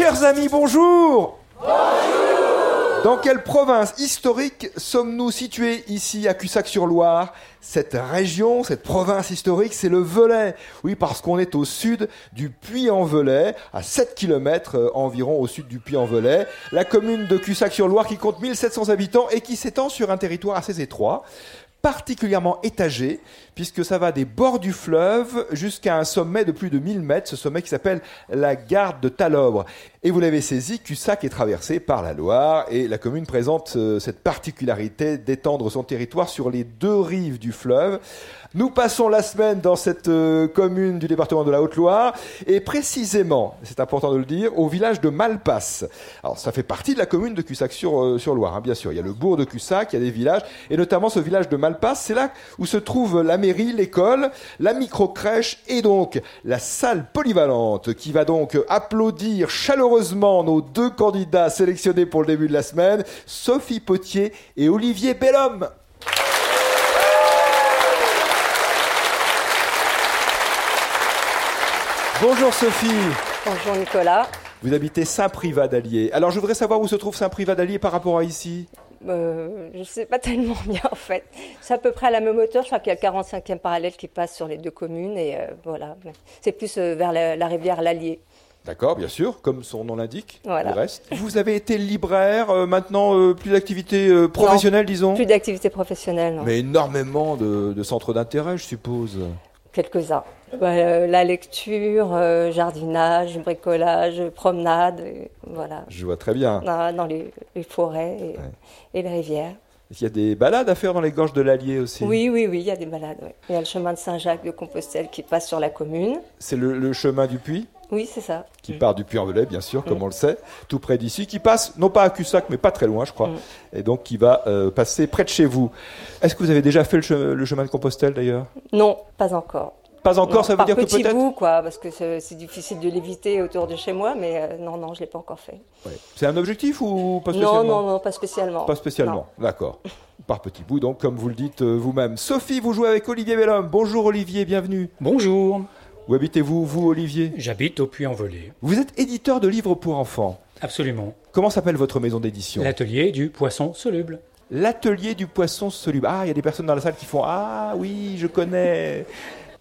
Chers amis, bonjour Dans quelle province historique sommes-nous situés ici à Cussac-sur-Loire? Cette région, cette province historique, c'est le Velay. Oui, parce qu'on est au sud du Puy-en-Velay, à 7 km euh, environ au sud du Puy-en-Velay. La commune de Cussac-sur-Loire qui compte 1700 habitants et qui s'étend sur un territoire assez étroit particulièrement étagé, puisque ça va des bords du fleuve jusqu'à un sommet de plus de 1000 mètres, ce sommet qui s'appelle la Garde de Talobre. Et vous l'avez saisi, Cussac est traversé par la Loire, et la commune présente euh, cette particularité d'étendre son territoire sur les deux rives du fleuve. Nous passons la semaine dans cette euh, commune du département de la Haute-Loire, et précisément, c'est important de le dire, au village de Malpasse. Alors ça fait partie de la commune de Cussac-sur-Loire, hein, bien sûr. Il y a le bourg de Cussac, il y a des villages, et notamment ce village de Malpasse, c'est là où se trouve la mairie, l'école, la micro-crèche, et donc la salle polyvalente, qui va donc applaudir chaleureusement nos deux candidats sélectionnés pour le début de la semaine, Sophie Potier et Olivier Bellhomme. Bonjour Sophie. Bonjour Nicolas. Vous habitez Saint-Privat d'Allier. Alors je voudrais savoir où se trouve Saint-Privat d'Allier par rapport à ici? Euh, je ne sais pas tellement bien en fait. C'est à peu près à la même hauteur. Je crois qu'il y a le 45e parallèle qui passe sur les deux communes et euh, voilà. C'est plus euh, vers la, la rivière l'Allier. D'accord, bien sûr, comme son nom l'indique. Voilà. Le reste. Vous avez été libraire, euh, maintenant euh, plus d'activité euh, professionnelle, disons? Plus d'activité professionnelle, non. Mais énormément de, de centres d'intérêt, je suppose. Quelques-uns. Euh, la lecture, euh, jardinage, bricolage, promenade, et voilà. Je vois très bien. Dans, dans les, les forêts et, et les rivières. Il y a des balades à faire dans les gorges de l'Allier aussi? Oui, oui, oui, il y a des balades. ouais. Il y a le chemin de Saint-Jacques de Compostelle qui passe sur la commune. C'est le, le chemin du puits? Oui, c'est ça. qui part du Puy-en-Velay, bien sûr, comme on le sait, tout près d'ici, qui passe, non pas à Cussac, mais pas très loin, je crois, Mm. et donc qui va euh, passer près de chez vous. Est-ce que vous avez déjà fait le, che- le chemin de Compostelle, d'ailleurs? Non, pas encore. Pas encore, Non, ça veut par dire que petit peut-être... bout, quoi, parce que c'est difficile de l'éviter autour de chez moi, mais euh, non, non, je l'ai pas encore fait. Ouais. C'est un objectif ou pas spécialement Non, non, non, pas spécialement. Pas spécialement, d'accord. Par petits bouts, donc, comme vous le dites euh, vous-même. Sophie, vous jouez avec Olivier Bellhomme. Bonjour Olivier, bienvenue. Bonjour, Où habitez-vous, vous, Olivier j'habite au Puy-en-Velay. Vous êtes éditeur de livres pour enfants. Absolument. Comment s'appelle votre maison d'édition L'atelier du poisson soluble. L'atelier du poisson soluble. Ah, il y a des personnes dans la salle qui font Ah oui, je connais.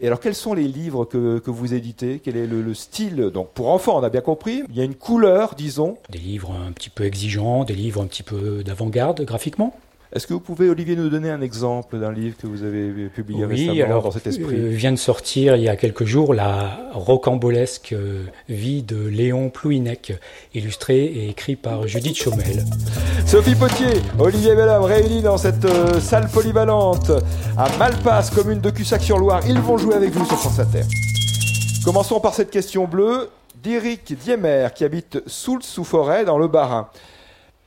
Et alors, quels sont les livres que, que vous éditez? Quel est le, le style? Donc, pour enfants, on a bien compris. Il y a une couleur, disons. Des livres un petit peu exigeants, des livres un petit peu d'avant-garde graphiquement. Est-ce que vous pouvez, Olivier, nous donner un exemple d'un livre que vous avez publié récemment Oui, alors dans cet esprit? euh, vient de sortir il y a quelques jours la rocambolesque euh, vie de Léon Plouinec, illustré et écrit par Judith Chaumel. Sophie Potier, Olivier Bellhomme réunis dans cette euh, salle polyvalente à Malpasse, commune de Cussac-sur-Loire. Ils vont jouer avec vous sur France Inter. Commençons par cette question bleue d'Éric Diemer qui habite Soult-sous-Forêt dans le Bas-Rhin.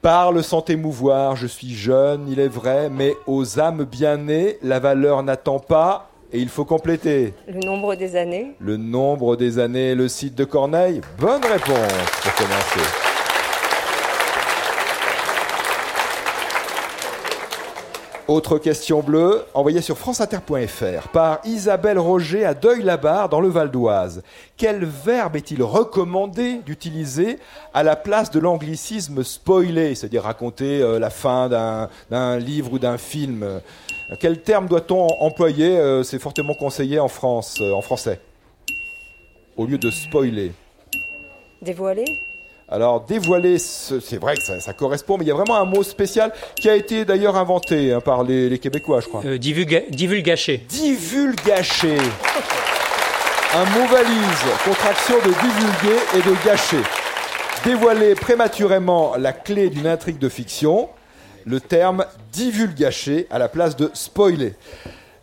Parle sans émouvoir, je suis jeune, il est vrai, mais aux âmes bien nées, la valeur n'attend pas et il faut compléter. Le nombre des années Le nombre des années, le site de Corneille. Bonne réponse pour commencer. Autre question bleue, envoyée sur franceinter.fr par Isabelle Roger à Deuil-la-Barre dans le Val d'Oise. Quel verbe est-il recommandé d'utiliser à la place de l'anglicisme spoiler, c'est-à-dire raconter euh, la fin d'un livre ou d'un film? Quel terme doit-on employer euh, C'est fortement conseillé en France, euh, en français, au lieu de spoiler. Dévoilées Alors dévoiler, ce- c'est vrai que ça, ça correspond, mais il y a vraiment un mot spécial qui a été d'ailleurs inventé hein, par les, les Québécois, je crois. Euh, divulga- divulgaché. Divulgacher. Un mot valise, contraction de divulguer et de gâcher. Dévoiler prématurément la clé d'une intrigue de fiction, le terme divulgacher à la place de spoiler.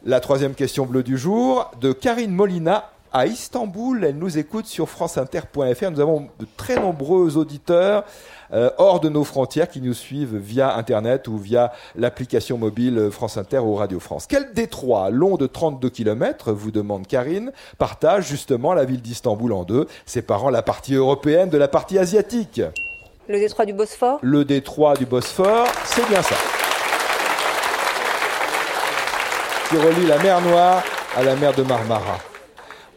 La troisième question bleue du jour, de Karine Molina à Istanbul. Elle nous écoute sur franceinter.fr. Nous avons de très nombreux auditeurs euh, hors de nos frontières qui nous suivent via Internet ou via l'application mobile France Inter ou Radio France. Quel détroit long de 32 km, vous demande Karine, partage justement la ville d'Istanbul en deux, séparant la partie européenne de la partie asiatique Le détroit du Bosphore? Le détroit du Bosphore, c'est bien ça. Qui relie la mer Noire à la mer de Marmara.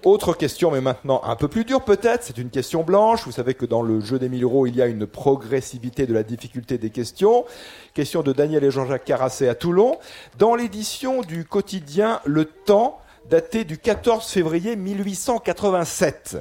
Autre question, mais maintenant un peu plus dure peut-être, c'est une question blanche. Vous savez que dans le jeu des 1000 euros, il y a une progressivité de la difficulté des questions. Question de Daniel et Jean-Jacques Carassé à Toulon. Dans l'édition du quotidien Le Temps, datée du 14 février 1887,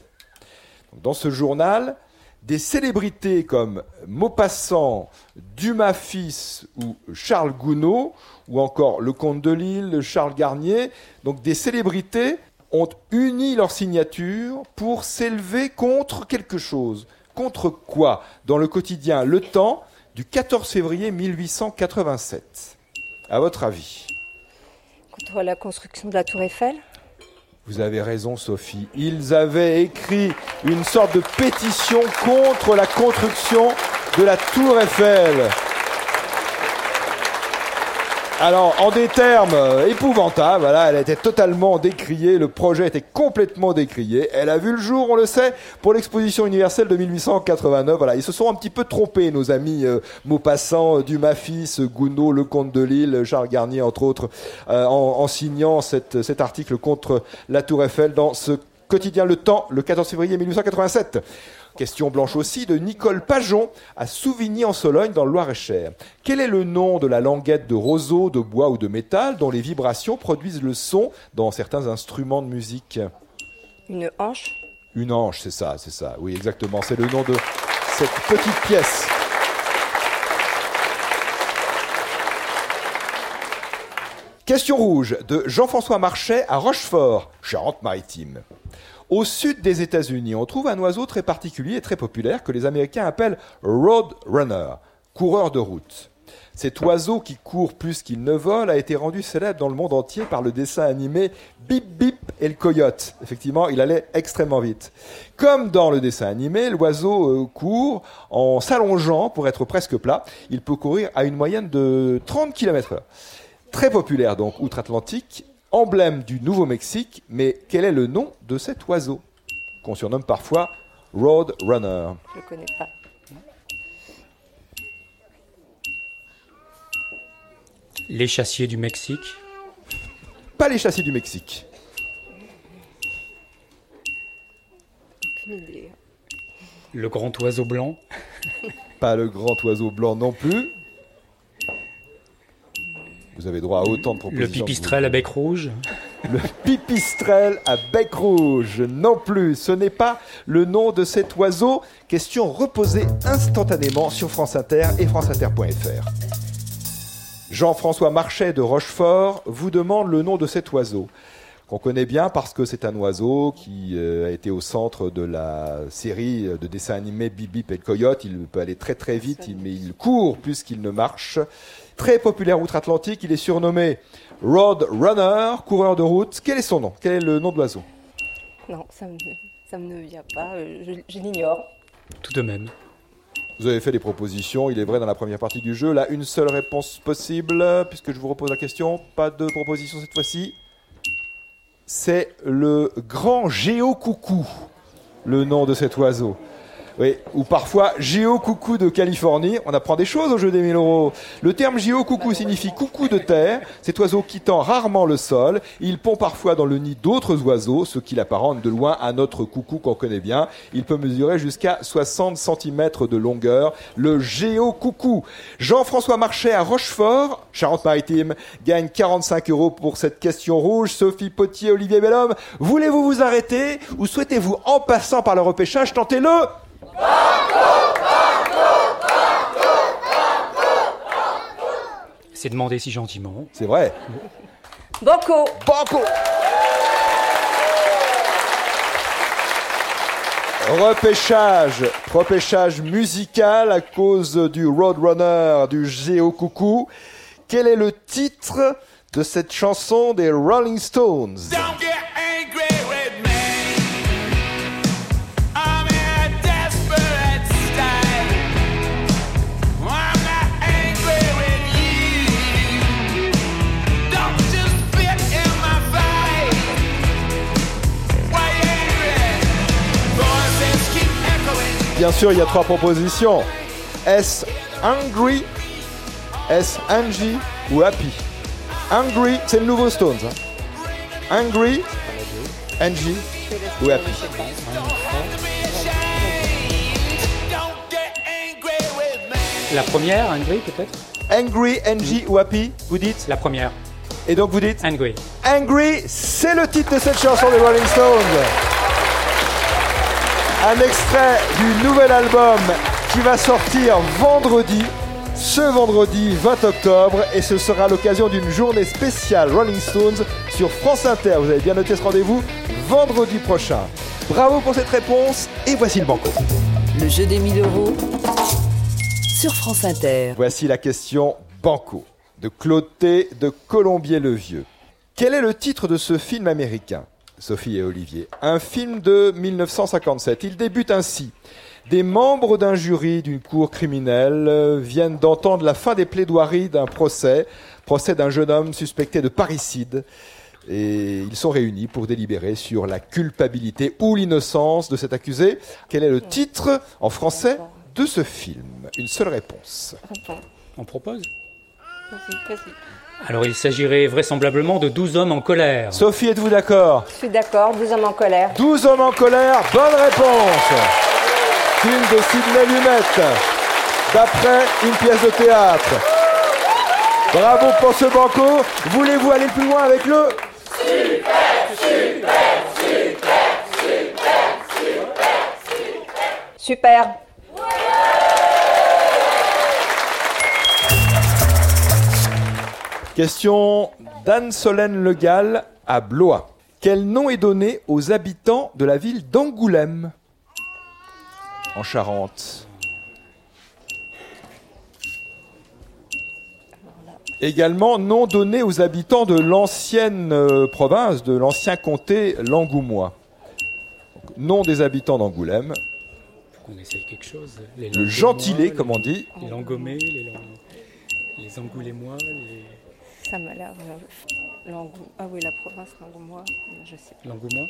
dans ce journal, des célébrités comme Maupassant, Dumas fils ou Charles Gounod, ou encore le comte de Lille, Charles Garnier, donc des célébrités ont uni leur signature pour s'élever contre quelque chose. Contre quoi? Dans le quotidien Le Temps du 14 février 1887. À votre avis? Contre la construction de la Tour Eiffel? Vous avez raison, Sophie. Ils avaient écrit une sorte de pétition contre la construction de la Tour Eiffel. Alors, en des termes euh, épouvantables, voilà, elle était totalement décriée, le projet était complètement décrié. Elle a vu le jour, on le sait, pour l'exposition universelle de 1889. Voilà, ils se sont un petit peu trompés, nos amis euh, Maupassant, euh, Dumas fils, Gounod, le comte de Lille, Charles Garnier, entre autres, euh, en, signant cet article contre la Tour Eiffel dans ce quotidien Le Temps, le 14 février 1887. Question blanche aussi de Nicole Pajon à Souvigny en Sologne dans le Loir-et-Cher. Quel est le nom de la languette de roseau, de bois ou de métal dont les vibrations produisent le son dans certains instruments de musique? Une hanche Une hanche, c'est ça, c'est ça. Oui, exactement. C'est le nom de cette petite pièce. Question rouge de Jean-François Marchais à Rochefort, Charente-Maritime. Au sud des États-Unis, on trouve un oiseau très particulier et très populaire que les Américains appellent roadrunner, coureur de route. Cet oiseau qui court plus qu'il ne vole a été rendu célèbre dans le monde entier par le dessin animé Bip Bip et le coyote. Effectivement, il allait extrêmement vite. Comme dans le dessin animé, l'oiseau euh, court en s'allongeant pour être presque plat. Il peut courir à une moyenne de 30 km/h. Très populaire donc outre-Atlantique emblème du Nouveau-Mexique, mais quel est le nom de cet oiseau qu'on surnomme parfois Roadrunner Je ne connais pas. Les chassiers du Mexique Pas les chassiers du Mexique. Aucune idée. Le grand oiseau blanc Pas le grand oiseau blanc non plus. Vous avez droit à autant de propositions. Le pipistrelle à bec rouge Le pipistrelle à bec rouge non plus. Ce n'est pas le nom de cet oiseau. Question reposée instantanément sur France Inter et franceinter.fr. Jean-François Marchais de Rochefort vous demande le nom de cet oiseau qu'on connaît bien parce que c'est un oiseau qui euh, a été au centre de la série de dessins animés Bip Bip et le Coyote. Il peut aller très très vite, mais il court plus qu'il ne marche. Très populaire outre-Atlantique, il est surnommé Road Runner, coureur de route. Quel est son nom? Quel est le nom de l'oiseau? Non, ça me, ça me vient pas, euh, je, je l'ignore. Tout de même. Vous avez fait des propositions, il est vrai, dans la première partie du jeu. Là, une seule réponse possible, puisque je vous repose la question. Pas de proposition cette fois-ci. C'est le grand géocoucou, le nom de cet oiseau. Oui, ou parfois géo-coucou de Californie. On apprend des choses au jeu des 1000 euros. Le terme géo-coucou signifie coucou de terre. Cet oiseau quittant rarement le sol, il pond parfois dans le nid d'autres oiseaux, ce qui l'apparente de loin à notre coucou qu'on connaît bien. Il peut mesurer jusqu'à 60 cm de longueur. Le géo-coucou. Jean-François Marchais à Rochefort, Charente-Maritime, gagne 45 euros pour cette question rouge. Sophie Potier, Olivier Bellhomme, voulez-vous vous arrêter ou souhaitez-vous, en passant par le repêchage, tenter le C'est demandé si gentiment. C'est vrai. Banco Banco Repêchage, repêchage musical à cause du Roadrunner, du Géo Coucou. Quel est le titre de cette chanson des Rolling Stones? Don't Bien sûr, il y a trois propositions. Est-ce Angry, est-ce Angie ou Happy Angry, c'est le nouveau Stones. hein. Angry, Angie ou Happy. La première, Angry peut-être? Angry, NG ou Happy, vous dites? La première, Et donc vous dites? Angry. Angry, c'est le titre de cette chanson des Rolling Stones. Un extrait du nouvel album qui va sortir vendredi, ce vendredi 20 octobre, et ce sera l'occasion d'une journée spéciale Rolling Stones sur France Inter. Vous avez bien noté ce rendez-vous vendredi prochain. Bravo pour cette réponse, et voici le banco. Le jeu des 1000 euros sur France Inter. Voici la question banco de Claude T de Colombier-le-Vieux. Quel est le titre de ce film américain? Sophie et Olivier. Un film de 1957. Il débute ainsi. Des membres d'un jury d'une cour criminelle euh, viennent d'entendre la fin des plaidoiries d'un procès, procès d'un jeune homme suspecté de parricide. Et ils sont réunis pour délibérer sur la culpabilité ou l'innocence de cet accusé. Quel est le titre en français de ce film? Une seule réponse. On propose? Alors il s'agirait vraisemblablement de 12 hommes en colère. Sophie, êtes-vous d'accord? Je suis d'accord, 12 hommes en colère. 12 hommes en colère, bonne réponse Film de Sidney Lumet, d'après une pièce de théâtre. Bravo pour ce banco. Voulez-vous aller plus loin avec le Super. Question d'Anne-Solène Legal à Blois. Quel nom est donné aux habitants de la ville d'Angoulême en Charente Également, nom donné aux habitants de l'ancienne euh, province, de l'ancien comté Langoumois. Donc, Nom des habitants d'Angoulême, Faut qu'on essaye quelque chose. Les le gentilé, les- comme on dit. Les Langomais, les, Lang... les Angoulémois, les Ça m'a l'air. euh, Ah oui, la province l'angoumois, je sais. Langoumois.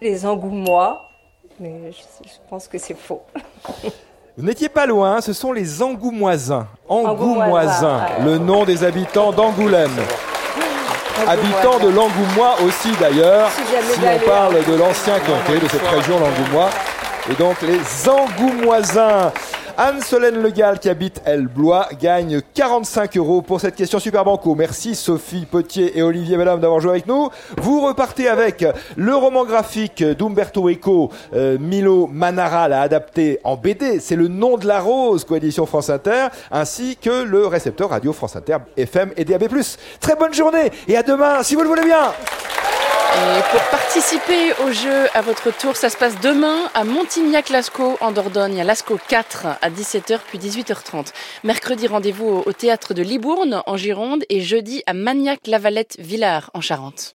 Les angoumois, mais je, je pense que c'est faux. Vous n'étiez pas loin, ce sont les Angoumoisins. Angoumoisins, le nom des habitants d'Angoulême. Habitants de l'Angoumois aussi d'ailleurs, Si on parle de l'ancien comté, de cette région l'Angoumois. Et donc les Angoumoisins. Anne-Solène Legal qui habite El Blois gagne 45 euros pour cette question Super Banco. Merci Sophie Potier et Olivier Madame d'avoir joué avec nous. Vous repartez avec le roman graphique d'Umberto Eco, euh, Milo Manara l'a adapté en BD. C'est le nom de la rose, coédition France Inter, ainsi que le récepteur radio France Inter FM et DAB+. Très bonne journée et à demain si vous le voulez bien. Et pour participer au jeu à votre tour, ça se passe demain à Montignac-Lascaux en Dordogne, à Lascaux 4 à 17h puis 18h30. Mercredi, rendez-vous au- théâtre de Libourne en Gironde et jeudi à Magnac-Lavalette-Villars en Charente.